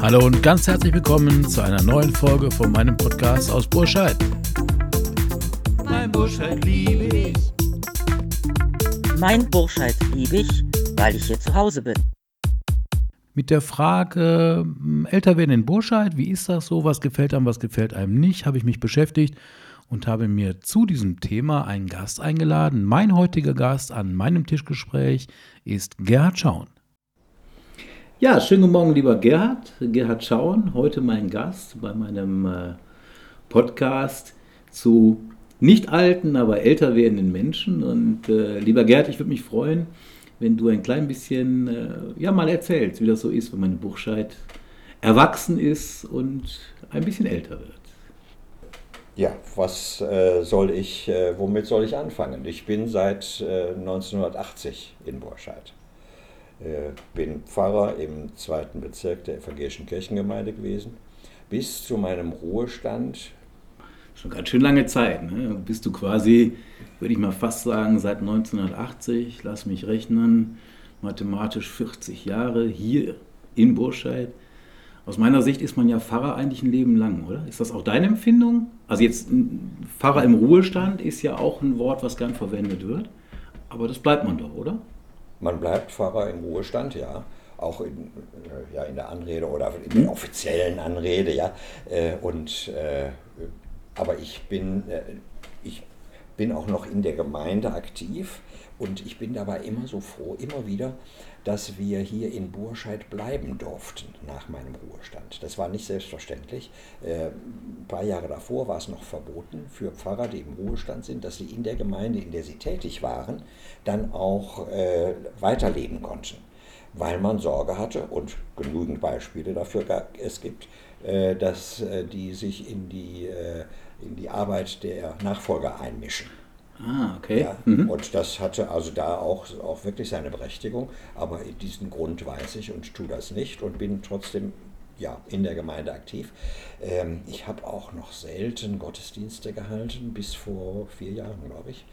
Hallo und ganz herzlich willkommen zu einer neuen Folge von meinem Podcast aus Burscheid. Mein Burscheid liebe ich. Mein Burscheid liebe ich, weil ich hier zu Hause bin. Mit der Frage, hm, älter werden in Burscheid, wie ist das so, was gefällt einem, was gefällt einem nicht, habe ich mich beschäftigt und habe mir zu diesem Thema einen Gast eingeladen. Mein heutiger Gast an meinem Tischgespräch ist Gerhard Schauen. Ja, schönen guten Morgen, lieber Gerhard. Gerhard Schauen, heute mein Gast bei meinem äh, Podcast zu nicht alten, aber älter werdenden Menschen. Und äh, lieber Gerhard, ich würde mich freuen, wenn du ein klein bisschen äh, ja, mal erzählst, wie das so ist, wenn man in Buchscheid erwachsen ist und ein bisschen älter wird. Ja, was äh, soll ich, äh, womit soll ich anfangen? Ich bin seit äh, 1980 in Burscheid. Äh, bin Pfarrer im zweiten Bezirk der evangelischen Kirchengemeinde gewesen. Bis zu meinem Ruhestand. Schon ganz schön lange Zeit. Ne? Bist du quasi, würde ich mal fast sagen, seit 1980, lass mich rechnen, mathematisch 40 Jahre hier in Burscheid. Aus meiner Sicht ist man ja Pfarrer eigentlich ein Leben lang, oder? Ist das auch deine Empfindung? Also jetzt Pfarrer im Ruhestand ist ja auch ein Wort, was gern verwendet wird. Aber das bleibt man doch, oder? Man bleibt Pfarrer im Ruhestand, ja. Auch in, äh, ja, in der Anrede oder in der offiziellen Anrede, ja. Äh, und, äh, aber ich bin, ich bin auch noch in der Gemeinde aktiv und ich bin dabei immer so froh, immer wieder, dass wir hier in Burscheid bleiben durften nach meinem Ruhestand. Das war nicht selbstverständlich. Äh, ein paar Jahre davor war es noch verboten für Pfarrer, die im Ruhestand sind, dass sie in der Gemeinde, in der sie tätig waren, dann auch äh, weiterleben konnten. Weil man Sorge hatte und genügend Beispiele dafür es gibt, dass äh, die sich in die, äh, in die Arbeit der Nachfolger einmischen. Ah, okay. Ja, mhm. Und das hatte also da auch, auch wirklich seine Berechtigung. Aber diesen Grund weiß ich und tue das nicht und bin trotzdem ja, in der Gemeinde aktiv. Ähm, ich habe auch noch selten Gottesdienste gehalten, bis vor vier Jahren, glaube ich.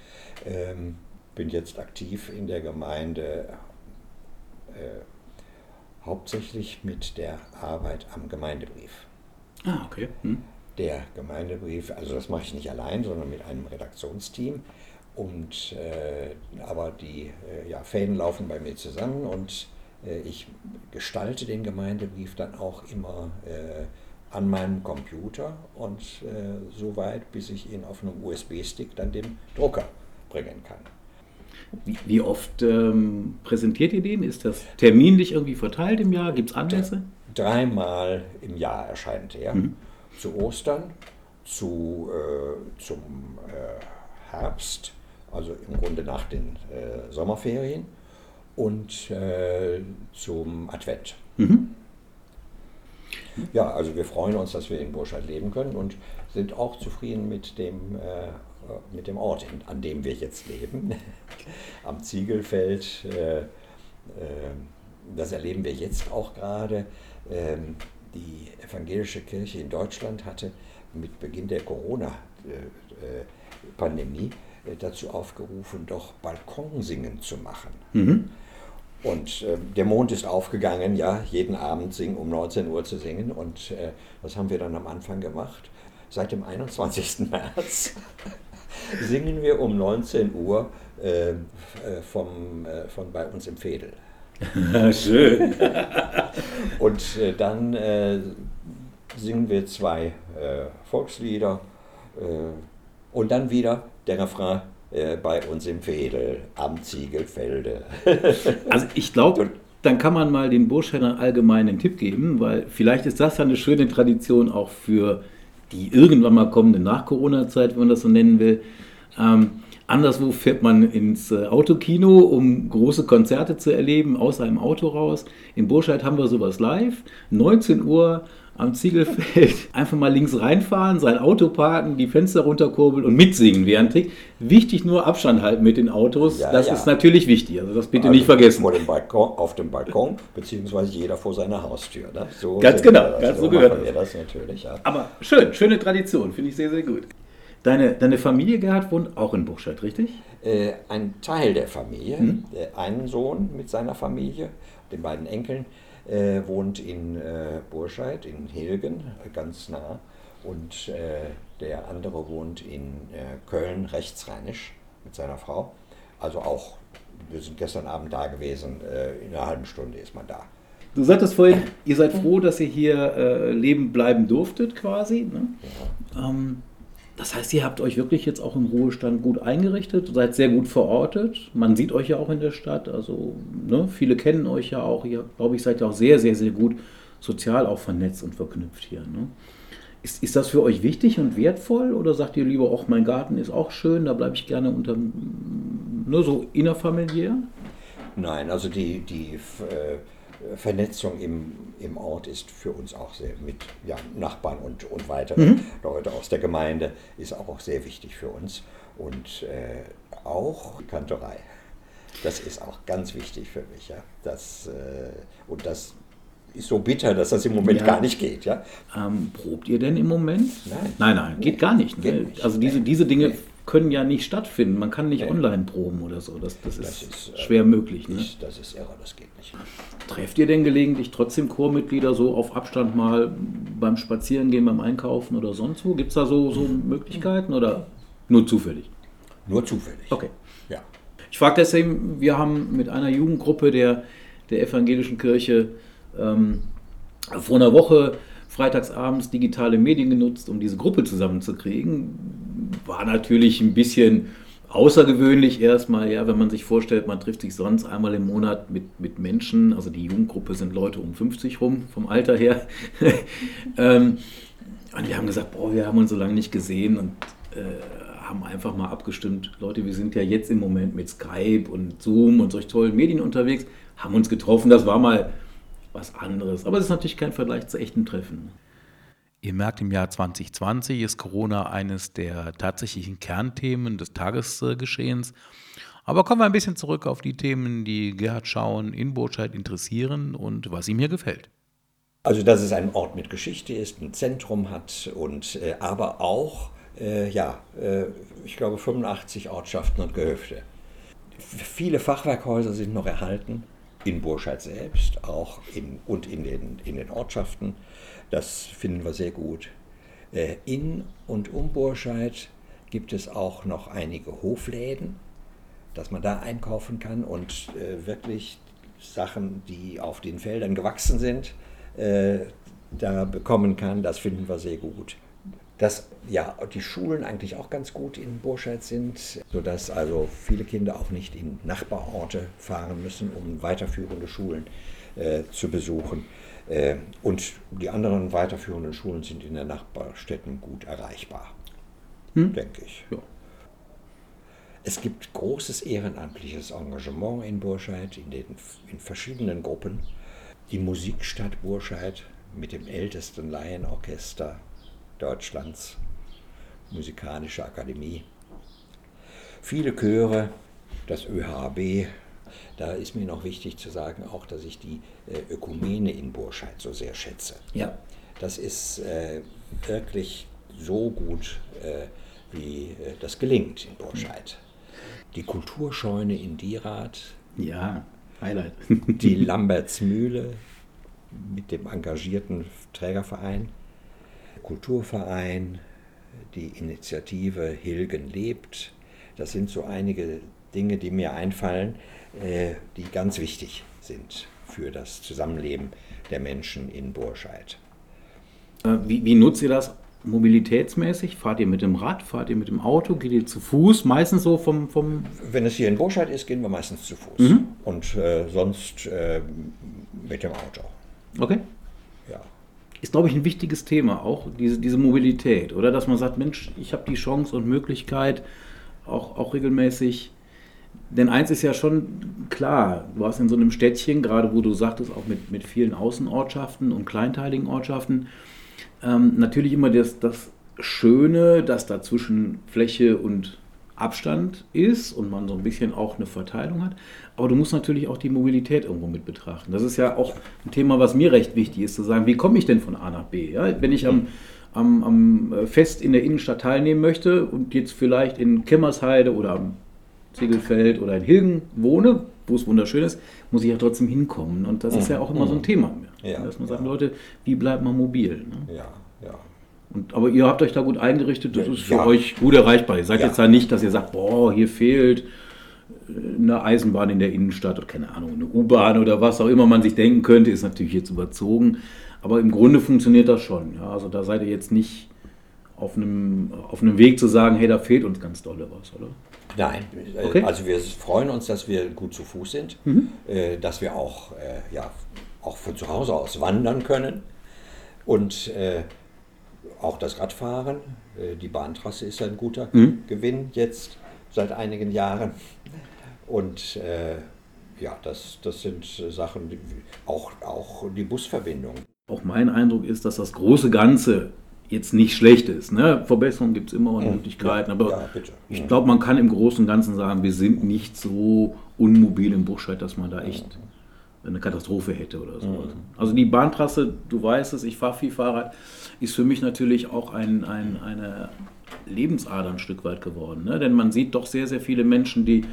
Ähm, bin jetzt aktiv in der Gemeinde, äh, hauptsächlich mit der Arbeit am Gemeindebrief. Ah, okay. Hm der Gemeindebrief, also das mache ich nicht allein, sondern mit einem Redaktionsteam. Und, äh, aber die äh, ja, Fäden laufen bei mir zusammen und äh, ich gestalte den Gemeindebrief dann auch immer äh, an meinem Computer und äh, so weit, bis ich ihn auf einem USB-Stick dann dem Drucker bringen kann. Wie, wie oft ähm, präsentiert ihr den? Ist das terminlich irgendwie verteilt im Jahr? Gibt es Anlässe? Dreimal im Jahr erscheint er. Mhm zu Ostern, zu, äh, zum äh, Herbst, also im Grunde nach den äh, Sommerferien und äh, zum Advent. Mhm. Ja, also wir freuen uns, dass wir in Burscheid leben können und sind auch zufrieden mit dem, äh, mit dem Ort, an dem wir jetzt leben, am Ziegelfeld. Äh, das erleben wir jetzt auch gerade. Ähm, die evangelische Kirche in Deutschland hatte mit Beginn der Corona-Pandemie äh, dazu aufgerufen, doch Balkonsingen zu machen. Mhm. Und äh, der Mond ist aufgegangen, ja, jeden Abend singen, um 19 Uhr zu singen. Und äh, das haben wir dann am Anfang gemacht. Seit dem 21. März singen wir um 19 Uhr äh, äh vom, äh, von bei uns im Fädel. Schön. und äh, dann äh, singen wir zwei äh, Volkslieder äh, und dann wieder der Refrain äh, bei uns im Fädel am Ziegelfelde. also ich glaube, dann kann man mal den Burschernern allgemein einen Tipp geben, weil vielleicht ist das ja eine schöne Tradition auch für die irgendwann mal kommende Nach-Corona-Zeit, wenn man das so nennen will. Ähm, Anderswo fährt man ins äh, Autokino, um große Konzerte zu erleben, aus einem Auto raus. In Burscheid haben wir sowas live. 19 Uhr am Ziegelfeld einfach mal links reinfahren, sein Auto parken, die Fenster runterkurbeln und mitsingen während Wichtig nur Abstand halten mit den Autos. Ja, das ja. ist natürlich wichtig. Also das bitte also nicht vergessen. Vor dem Balkon, auf dem Balkon, beziehungsweise jeder vor seiner Haustür. Ne? So ganz genau, ganz so, so gehört das. das natürlich. Ja. Aber schön, schöne Tradition, finde ich sehr, sehr gut. Deine, deine Familie, Gerhard, wohnt auch in Burscheid, richtig? Äh, ein Teil der Familie, mhm. äh, ein Sohn mit seiner Familie, den beiden Enkeln, äh, wohnt in äh, Burscheid, in Hilgen, ganz nah. Und äh, der andere wohnt in äh, Köln, rechtsrheinisch, mit seiner Frau. Also auch, wir sind gestern Abend da gewesen, in einer halben Stunde ist man da. Du sagtest vorhin, ihr seid froh, dass ihr hier leben bleiben durftet quasi. Ne? Ja. Ähm, das heißt, ihr habt euch wirklich jetzt auch im Ruhestand gut eingerichtet, seid sehr gut verortet. Man sieht euch ja auch in der Stadt. Also ne, viele kennen euch ja auch. Ihr, glaube ich, seid ja auch sehr, sehr, sehr gut sozial auch vernetzt und verknüpft hier. Ne? Ist, ist das für euch wichtig und wertvoll oder sagt ihr lieber, auch mein Garten ist auch schön, da bleibe ich gerne unter, nur so innerfamiliär? Nein, also die, die äh, Vernetzung im, im Ort ist für uns auch sehr mit ja, Nachbarn und, und weitere mhm. Leute aus der Gemeinde ist auch sehr wichtig für uns. Und äh, auch Kantorei. Das ist auch ganz wichtig für mich. Ja. Das, äh, und das ist so bitter, dass das im Moment ja. gar nicht geht. Ja? Ähm, probt ihr denn im Moment? Nein. Nein, nein, geht gar nicht. Ne? Geht nicht. Also diese, diese Dinge nee können ja nicht stattfinden. Man kann nicht nee. online proben oder so. Das, das, das ist, ist, äh, schwer möglich. Ne? Ich, das ist irre, das geht nicht. Trefft ihr denn gelegentlich trotzdem Chormitglieder so auf Abstand mal beim Spazierengehen, beim Einkaufen oder sonst wo? Gibt es da so, so Möglichkeiten oder nur zufällig? Nur zufällig. Okay. Ja. Ich frage deswegen, wir haben mit einer Jugendgruppe der, der evangelischen Kirche ähm, vor einer Woche freitagsabends digitale Medien genutzt, um diese Gruppe zusammenzukriegen. War natürlich ein bisschen außergewöhnlich erstmal, ja, wenn man sich vorstellt, man trifft sich sonst einmal im Monat mit, mit Menschen, also die Jugendgruppe sind Leute um 50 rum, vom Alter her. ähm, und wir haben gesagt, boah, wir haben uns so lange nicht gesehen und äh, haben einfach mal abgestimmt, Leute, wir sind ja jetzt im Moment mit Skype und Zoom und solch tollen Medien unterwegs, haben uns getroffen, das war mal was anderes. Aber es ist natürlich kein Vergleich zu echten Treffen. Ihr merkt, im Jahr 2020 ist Corona eines der tatsächlichen Kernthemen des Tagesgeschehens. Aber kommen wir ein bisschen zurück auf die Themen, die Gerhard Schauen in Burscheid interessieren und was ihm hier gefällt. Also, dass es ein Ort mit Geschichte ist, ein Zentrum hat und äh, aber auch, äh, ja, äh, ich glaube 85 Ortschaften und Gehöfte. Viele Fachwerkhäuser sind noch erhalten in Burscheid selbst auch in, und in den, in den Ortschaften. Das finden wir sehr gut. Äh, in und um Burscheid gibt es auch noch einige Hofläden, dass man da einkaufen kann und äh, wirklich Sachen, die auf den Feldern gewachsen sind, äh, da bekommen kann. Das finden wir sehr gut dass ja die Schulen eigentlich auch ganz gut in Burscheid sind, sodass also viele Kinder auch nicht in Nachbarorte fahren müssen, um weiterführende Schulen äh, zu besuchen. Äh, und die anderen weiterführenden Schulen sind in den Nachbarstädten gut erreichbar, hm? denke ich. Ja. Es gibt großes ehrenamtliches Engagement in Burscheid, in, den, in verschiedenen Gruppen. Die Musikstadt Burscheid mit dem ältesten Laienorchester Deutschlands, Musikalische Akademie. Viele Chöre, das ÖHB. Da ist mir noch wichtig zu sagen, auch dass ich die äh, Ökumene in Burscheid so sehr schätze. Ja. Das ist äh, wirklich so gut, äh, wie äh, das gelingt in Burscheid. Die Kulturscheune in Dierath. Ja, Highlight. die Lambertsmühle mit dem engagierten Trägerverein. Kulturverein, die Initiative Hilgen lebt. Das sind so einige Dinge, die mir einfallen, äh, die ganz wichtig sind für das Zusammenleben der Menschen in Burscheid. Äh, wie, wie nutzt ihr das mobilitätsmäßig? Fahrt ihr mit dem Rad, fahrt ihr mit dem Auto, geht ihr zu Fuß? Meistens so vom... vom Wenn es hier in Burscheid ist, gehen wir meistens zu Fuß. Mhm. Und äh, sonst äh, mit dem Auto. Okay ist, glaube ich, ein wichtiges Thema, auch diese, diese Mobilität, oder? Dass man sagt, Mensch, ich habe die Chance und Möglichkeit, auch, auch regelmäßig. Denn eins ist ja schon klar, du hast in so einem Städtchen, gerade wo du sagtest, auch mit, mit vielen Außenortschaften und kleinteiligen Ortschaften, ähm, natürlich immer das, das Schöne, dass dazwischen Fläche und Abstand ist und man so ein bisschen auch eine Verteilung hat. Aber du musst natürlich auch die Mobilität irgendwo mit betrachten. Das ist ja auch ein Thema, was mir recht wichtig ist, zu sagen, wie komme ich denn von A nach B? Ja, wenn ich am, am, am äh, Fest in der Innenstadt teilnehmen möchte und jetzt vielleicht in Kemmersheide oder am Ziegelfeld oder in Hilgen wohne, wo es wunderschön ist, muss ich ja trotzdem hinkommen. Und das ist ja auch immer so ein Thema. Ja, dass man sagt. Leute, wie bleibt man mobil? Ne? Ja, ja. Und, aber ihr habt euch da gut eingerichtet, das ist für ja. euch gut erreichbar. Ihr seid Ja. jetzt da nicht, dass ihr sagt, boah, hier fehlt äh, eine Eisenbahn in der Innenstadt oder keine Ahnung, eine U-Bahn oder was auch immer man sich denken könnte, ist natürlich jetzt überzogen. Aber im Grunde funktioniert das schon. Ja? Also da seid ihr jetzt nicht auf einem, auf einem Weg zu sagen, hey, da fehlt uns ganz dolle was, oder? Nein, äh, Okay. also wir freuen uns, dass wir gut zu Fuß sind, äh, dass wir auch, ja, auch von zu Hause aus wandern können und auch das Radfahren. Äh, die Bahntrasse ist ein guter Gewinn jetzt seit einigen Jahren. Und äh, ja, das, das sind äh, Sachen, die, auch, auch die Busverbindung. Auch mein Eindruck ist, dass das große Ganze jetzt nicht schlecht ist. Ne? Verbesserungen gibt es immer und Möglichkeiten, aber ja, ich glaube, man kann im Großen und Ganzen sagen, wir sind nicht so unmobil im Buchscheid, dass man da echt eine Katastrophe hätte oder so. Also die Bahntrasse, du weißt es, ich fahre viel Fahrrad, ist für mich natürlich auch ein, ein, eine Lebensader ein Stück weit geworden. Ne? Denn man sieht doch sehr, sehr viele Menschen, die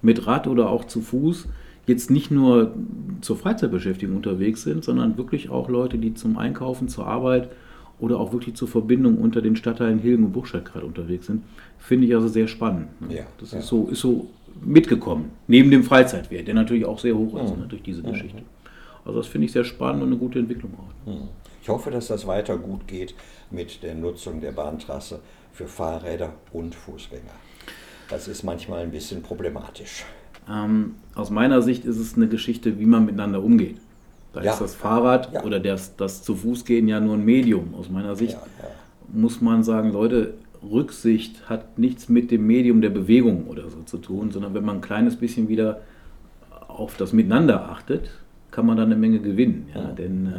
mit Rad oder auch zu Fuß jetzt nicht nur zur Freizeitbeschäftigung unterwegs sind, sondern wirklich auch Leute, die zum Einkaufen, zur Arbeit oder auch wirklich zur Verbindung unter den Stadtteilen Hilgen und Buchstadt gerade unterwegs sind, finde ich also sehr spannend. ne? Ja, das ja. ist so, ist so mitgekommen, neben dem Freizeitwert, der natürlich auch sehr hoch ist ne, durch diese Geschichte. Also das finde ich sehr spannend und eine gute Entwicklung auch. Ich hoffe, dass das weiter gut geht mit der Nutzung der Bahntrasse für Fahrräder und Fußgänger. Das ist manchmal ein bisschen problematisch. Ähm, aus meiner Sicht ist es eine Geschichte, wie man miteinander umgeht. Da Ja. ist das Fahrrad Ja. oder das, das zu Fuß gehen ja nur ein Medium. Aus meiner Sicht Ja, muss man sagen, Leute, Rücksicht hat nichts mit dem Medium der Bewegung oder so zu tun, sondern wenn man ein kleines bisschen wieder auf das Miteinander achtet, kann man da eine Menge gewinnen. Ja? Denn äh,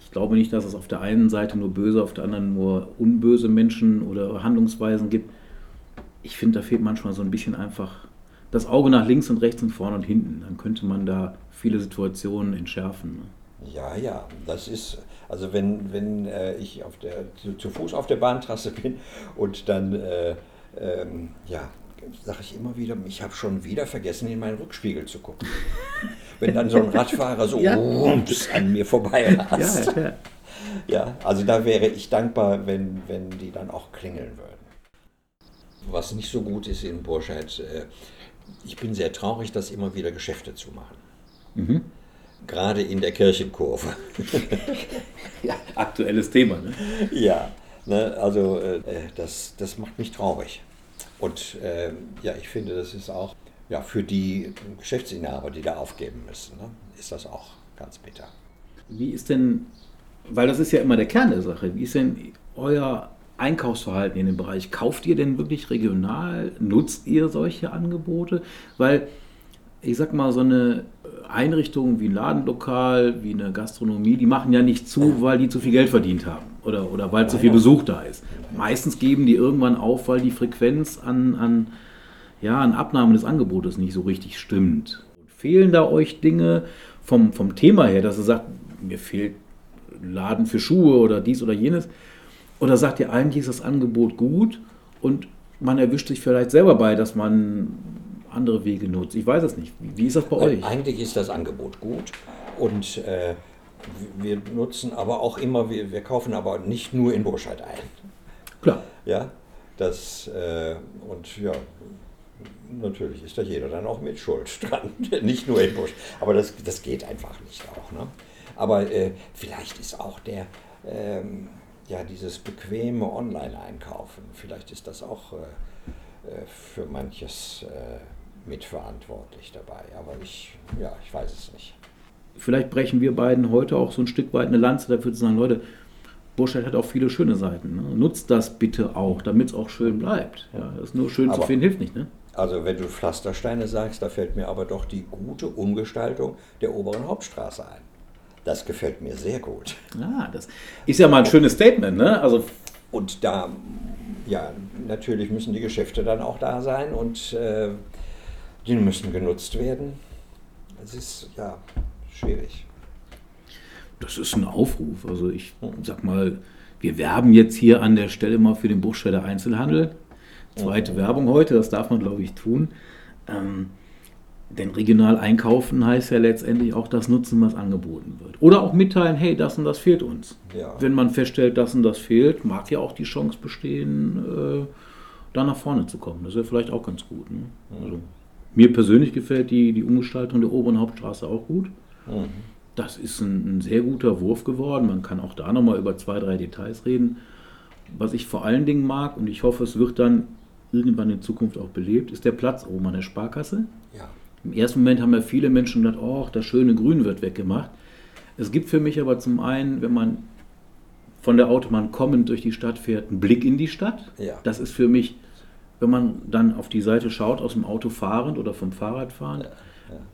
ich glaube nicht, dass es auf der einen Seite nur böse, auf der anderen nur unböse Menschen oder Handlungsweisen gibt. Ich finde, da fehlt manchmal so ein bisschen einfach das Auge nach links und rechts und vorne und hinten. Dann könnte man da viele Situationen entschärfen. Ne? Ja, ja, das ist, also wenn, wenn äh, ich auf der, zu, zu Fuß auf der Bahntrasse bin und dann, äh, ähm, ja, sage ich immer wieder, ich habe schon wieder vergessen, in meinen Rückspiegel zu gucken. wenn dann so ein Radfahrer so Ja. rums an mir vorbei rast. ja. Ja, also da wäre ich dankbar, wenn, wenn die dann auch klingeln würden. Was nicht so gut ist in Burscheid, äh, ich bin sehr traurig, dass immer wieder Geschäfte zumachen. Mhm. Gerade in der Kirchenkurve. ja. Aktuelles Thema. Ne? ja, ne, also äh, das, das macht mich traurig. Und äh, ja, ich finde, das ist auch ja, für die Geschäftsinhaber, die da aufgeben müssen, ne, ist das auch ganz bitter. Wie ist denn, weil das ist ja immer der Kern der Sache, wie ist denn euer Einkaufsverhalten in dem Bereich? Kauft ihr denn wirklich regional? Nutzt ihr solche Angebote? Weil ich sag mal, so eine Einrichtung wie ein Ladenlokal, wie eine Gastronomie, die machen ja nicht zu, weil die zu viel Geld verdient haben oder, oder weil zu viel Besuch da ist. Meistens geben die irgendwann auf, weil die Frequenz an, an, ja, an Abnahme des Angebotes nicht so richtig stimmt. Fehlen da euch Dinge vom, vom Thema her, dass ihr sagt, mir fehlt Laden für Schuhe oder dies oder jenes? Oder sagt ihr, eigentlich ist das Angebot gut und man erwischt sich vielleicht selber bei, dass man andere Wege nutzt? Ich weiß es nicht. Wie, ist das bei euch? Eigentlich ist das Angebot gut und äh, wir nutzen aber auch immer, wir, wir kaufen aber nicht nur in Burscheid ein. Klar. Ja, das äh, und ja, natürlich ist da jeder dann auch mit Schuld dran, nicht nur in Busch. Aber das, das geht einfach nicht auch. Ne? Aber äh, vielleicht ist auch der, ähm, ja, dieses bequeme Online-Einkaufen, vielleicht ist das auch äh, äh, für manches äh, mitverantwortlich dabei. Aber ich, ja, ich weiß es nicht. Vielleicht brechen wir beiden heute auch so ein Stück weit eine Lanze dafür zu sagen, Leute, Burscheid hat auch viele schöne Seiten. Ne? Nutzt das bitte auch, damit es auch schön bleibt. Ja, das ist nur schön zu Aber- finden, hilft nicht. Ne? Also wenn du Pflastersteine sagst, da fällt mir aber doch die gute Umgestaltung der oberen Hauptstraße ein. Das gefällt mir sehr gut. Ja, das ist ja mal ein schönes Statement. Ne? Also Und da, ja, natürlich müssen die Geschäfte dann auch da sein und äh, die müssen genutzt werden. Es ist, ja, schwierig. Das ist ein Aufruf. Also ich sag mal, Wir werben jetzt hier an der Stelle mal für den Buchstädter Einzelhandel. Zweite Mhm. Werbung heute, das darf man, glaube ich, tun. Ähm, denn regional einkaufen heißt ja letztendlich auch das Nutzen, was angeboten wird. Oder auch mitteilen, hey, das und das fehlt uns. Ja. Wenn man feststellt, das und das fehlt, mag ja auch die Chance bestehen, äh, da nach vorne zu kommen. Das wäre vielleicht auch ganz gut. Ne? Also, mir persönlich gefällt die, die Umgestaltung der oberen Hauptstraße auch gut. Mhm. Das ist ein, ein sehr guter Wurf geworden. Man kann auch da nochmal über zwei, drei Details reden. Was ich vor allen Dingen mag, und ich hoffe, es wird dann irgendwann in Zukunft auch belebt, ist der Platz oben an der Sparkasse. Ja. Im ersten Moment haben ja viele Menschen gedacht, oh, das schöne Grün wird weggemacht. Es gibt für mich aber zum einen, wenn man von der Autobahn kommend durch die Stadt fährt, einen Blick in die Stadt. Ja. Das ist für mich, wenn man dann auf die Seite schaut, aus dem Auto fahrend oder vom Fahrrad fahrend,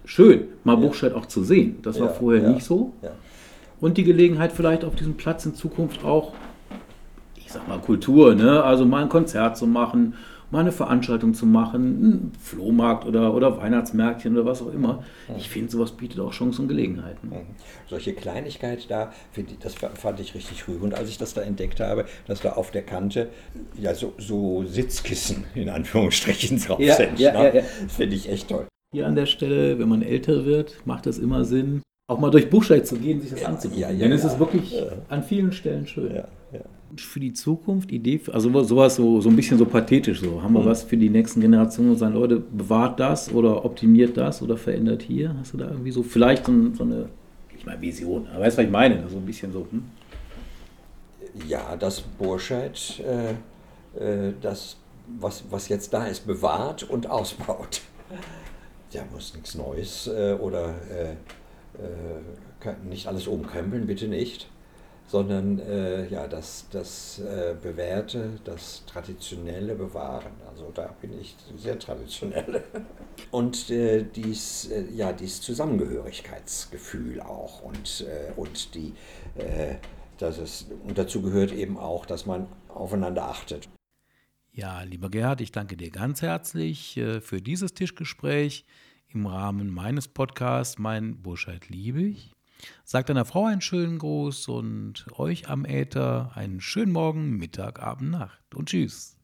schön, mal Buchstadt auch zu sehen. Das war Ja, vorher ja. nicht so. Ja. Und die Gelegenheit vielleicht auf diesem Platz in Zukunft auch, ich sag mal Kultur, ne? also mal ein Konzert zu machen, mal eine Veranstaltung zu machen, einen Flohmarkt oder, oder Weihnachtsmärkchen oder was auch immer. Ich finde, sowas bietet auch Chancen und Gelegenheiten. Mhm. Solche Kleinigkeit da, ich, das fand ich richtig rührend, als ich das da entdeckt habe, dass da auf der Kante ja so, so Sitzkissen in Anführungsstrichen drauf Ja, sind. ja, ne? ja, ja. Finde ich echt toll. Hier an der Stelle, wenn man älter wird, macht es immer Sinn, auch mal durch Buchsteig zu gehen, sich das Ja, anzugucken. ja, ja, Denn es ist wirklich an vielen Stellen schön. Für die Zukunft, Idee, für, also sowas so, so ein bisschen so pathetisch so. Haben wir was für die nächsten Generationen und sagen, Leute, bewahrt das oder optimiert das oder verändert hier? Hast du da irgendwie so vielleicht so, so eine, ich meine Vision, aber weißt du, was ich meine? So ein bisschen so, hm? ja, das Burscheid, äh, äh, das, was, was jetzt da ist, bewahrt und ausbaut. Ja, muss nichts Neues äh, oder äh, äh, nicht alles umkrempeln, bitte nicht, sondern äh, ja, das, das äh, Bewährte, das Traditionelle bewahren. Also da bin ich sehr traditionell. Und äh, dies, äh, ja, dieses Zusammengehörigkeitsgefühl auch und, äh, und die, äh, dass es, und dazu gehört eben auch, dass man aufeinander achtet. Ja, lieber Gerhard, ich danke dir ganz herzlich für dieses Tischgespräch im Rahmen meines Podcasts Mein Burscheid liebe ich. Sag deiner Frau einen schönen Gruß und euch am Äther einen schönen Morgen, Mittag, Abend, Nacht und tschüss.